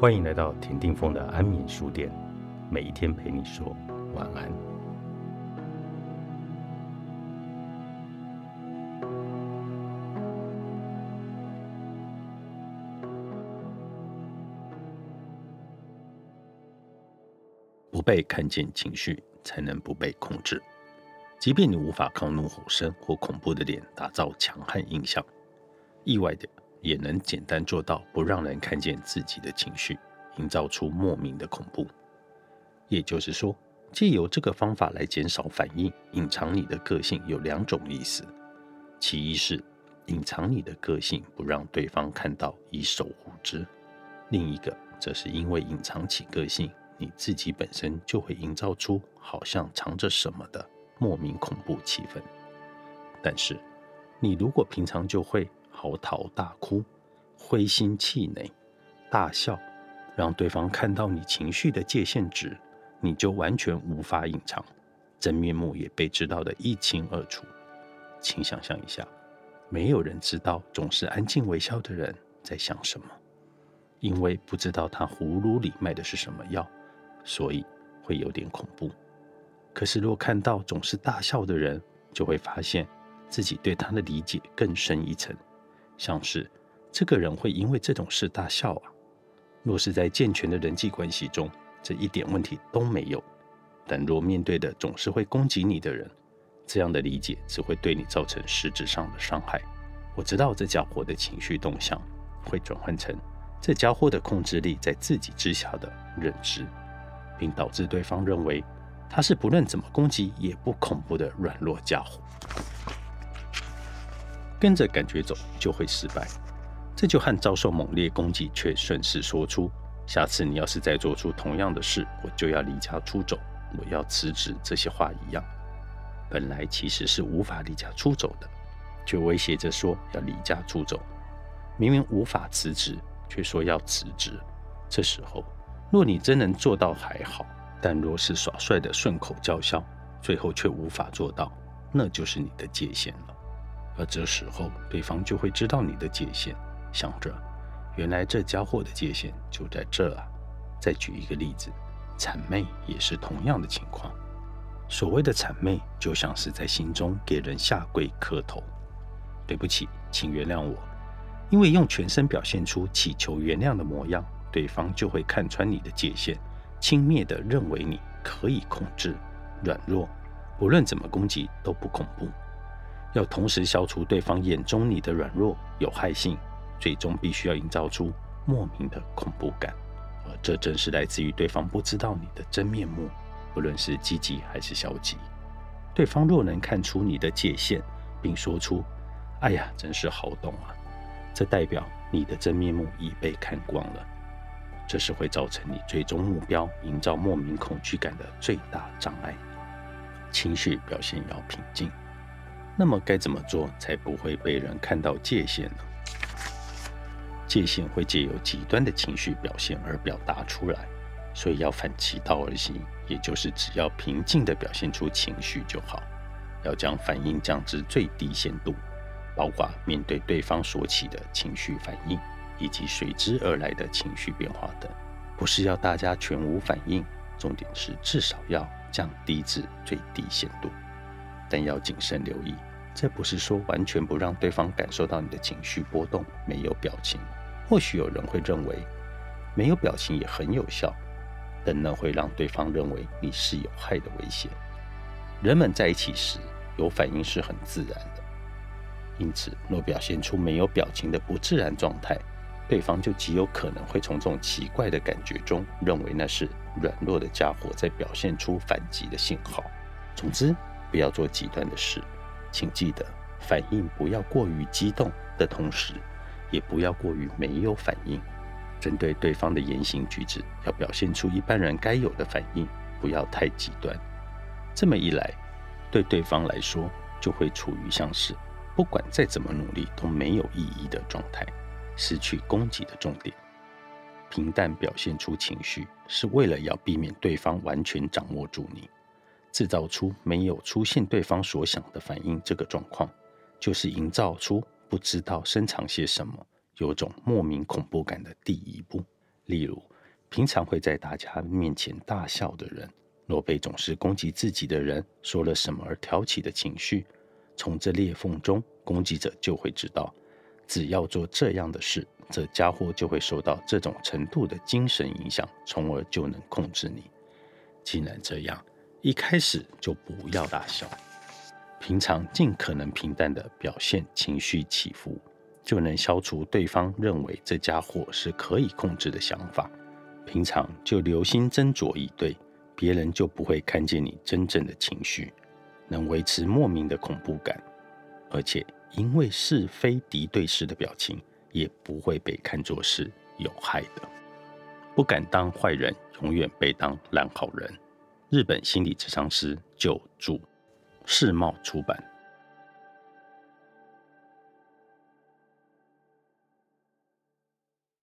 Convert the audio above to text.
欢迎来到田定峰的安眠书店，每一天陪你说晚安。不被看见情绪，才能不被控制。即便你无法靠怒吼声或恐怖的脸打造强悍印象，意外的也能简单做到不让人看见自己的情绪，营造出莫名的恐怖。也就是说，借由这个方法来减少反应、隐藏你的个性，有两种意思：其一是隐藏你的个性，不让对方看到，以守护之；另一个则是因为隐藏起个性，你自己本身就会营造出好像藏着什么的。莫名恐怖气氛，但是你如果平常就会嚎啕大哭、灰心气馁、大笑，让对方看到你情绪的界限值，你就完全无法隐藏，真面目也被知道的一清二楚。请想象一下，没有人知道总是安静微笑的人在想什么，因为不知道他葫芦里卖的是什么药，所以会有点恐怖。可是，若看到总是大笑的人，就会发现自己对他的理解更深一层，像是这个人会因为这种事大笑啊。若是在健全的人际关系中，这一点问题都没有；但若面对的总是会攻击你的人，这样的理解只会对你造成实质上的伤害。我知道这家伙的情绪动向会转换成这家伙的控制力在自己之下的认知，并导致对方认为。他是不论怎么攻击也不恐怖的软弱家伙，跟着感觉走就会失败。这就和遭受猛烈攻击却顺势说出“下次你要是再做出同样的事，我就要离家出走，我要辞职”这些话一样。本来其实是无法离家出走的，却威胁着说要离家出走。明明无法辞职，却说要辞职。这时候，若你真能做到还好。但若是耍帅的顺口叫嚣，最后却无法做到，那就是你的界限了。而这时候，对方就会知道你的界限，想着原来这家伙的界限就在这啊。再举一个例子，谄媚也是同样的情况。所谓的谄媚，就像是在心中给人下跪磕头，对不起，请原谅我。因为用全身表现出祈求原谅的模样，对方就会看穿你的界限。轻蔑地认为你可以控制软弱，无论怎么攻击都不恐怖。要同时消除对方眼中你的软弱有害性，最终必须要营造出莫名的恐怖感，而这正是来自于对方不知道你的真面目，不论是积极还是消极。对方若能看出你的界限，并说出“哎呀，真是好懂啊”，这代表你的真面目已被看光了。这是会造成你最终目标营造莫名恐惧感的最大障碍。情绪表现要平静，那么该怎么做才不会被人看到界限呢？界限会借由极端的情绪表现而表达出来，所以要反其道而行，也就是只要平静地表现出情绪就好。要将反应降至最低限度，包括面对对方所起的情绪反应。以及随之而来的情绪变化等，不是要大家全无反应，重点是至少要降低至最低限度。但要谨慎留意，这不是说完全不让对方感受到你的情绪波动，没有表情。或许有人会认为没有表情也很有效，但那会让对方认为你是有害的危险。人们在一起时有反应是很自然的，因此若表现出没有表情的不自然状态，对方就极有可能会从这种奇怪的感觉中，认为那是软弱的家伙在表现出反击的信号。总之，不要做极端的事，请记得反应不要过于激动的同时，也不要过于没有反应。针对对方的言行举止，要表现出一般人该有的反应，不要太极端。这么一来，对对方来说就会处于像是不管再怎么努力都没有意义的状态。失去攻击的重点，平淡表现出情绪，是为了要避免对方完全掌握住你，制造出没有出现对方所想的反应。这个状况，就是营造出不知道深藏些什么，有种莫名恐怖感的第一步。例如，平常会在大家面前大笑的人，若被总是攻击自己的人说了什么而挑起的情绪，从这裂缝中，攻击者就会知道，只要做这样的事，这家伙就会受到这种程度的精神影响，从而就能控制你。既然这样，一开始就不要大笑，平常尽可能平淡的表现情绪起伏，就能消除对方认为这家伙是可以控制的想法。平常就留心斟酌以对，别人就不会看见你真正的情绪，能维持莫名的恐怖感，而且因为是非敌对式的表情，也不会被看作是有害的。不敢当坏人，永远被当烂好人。日本心理智商师久住世贸出版。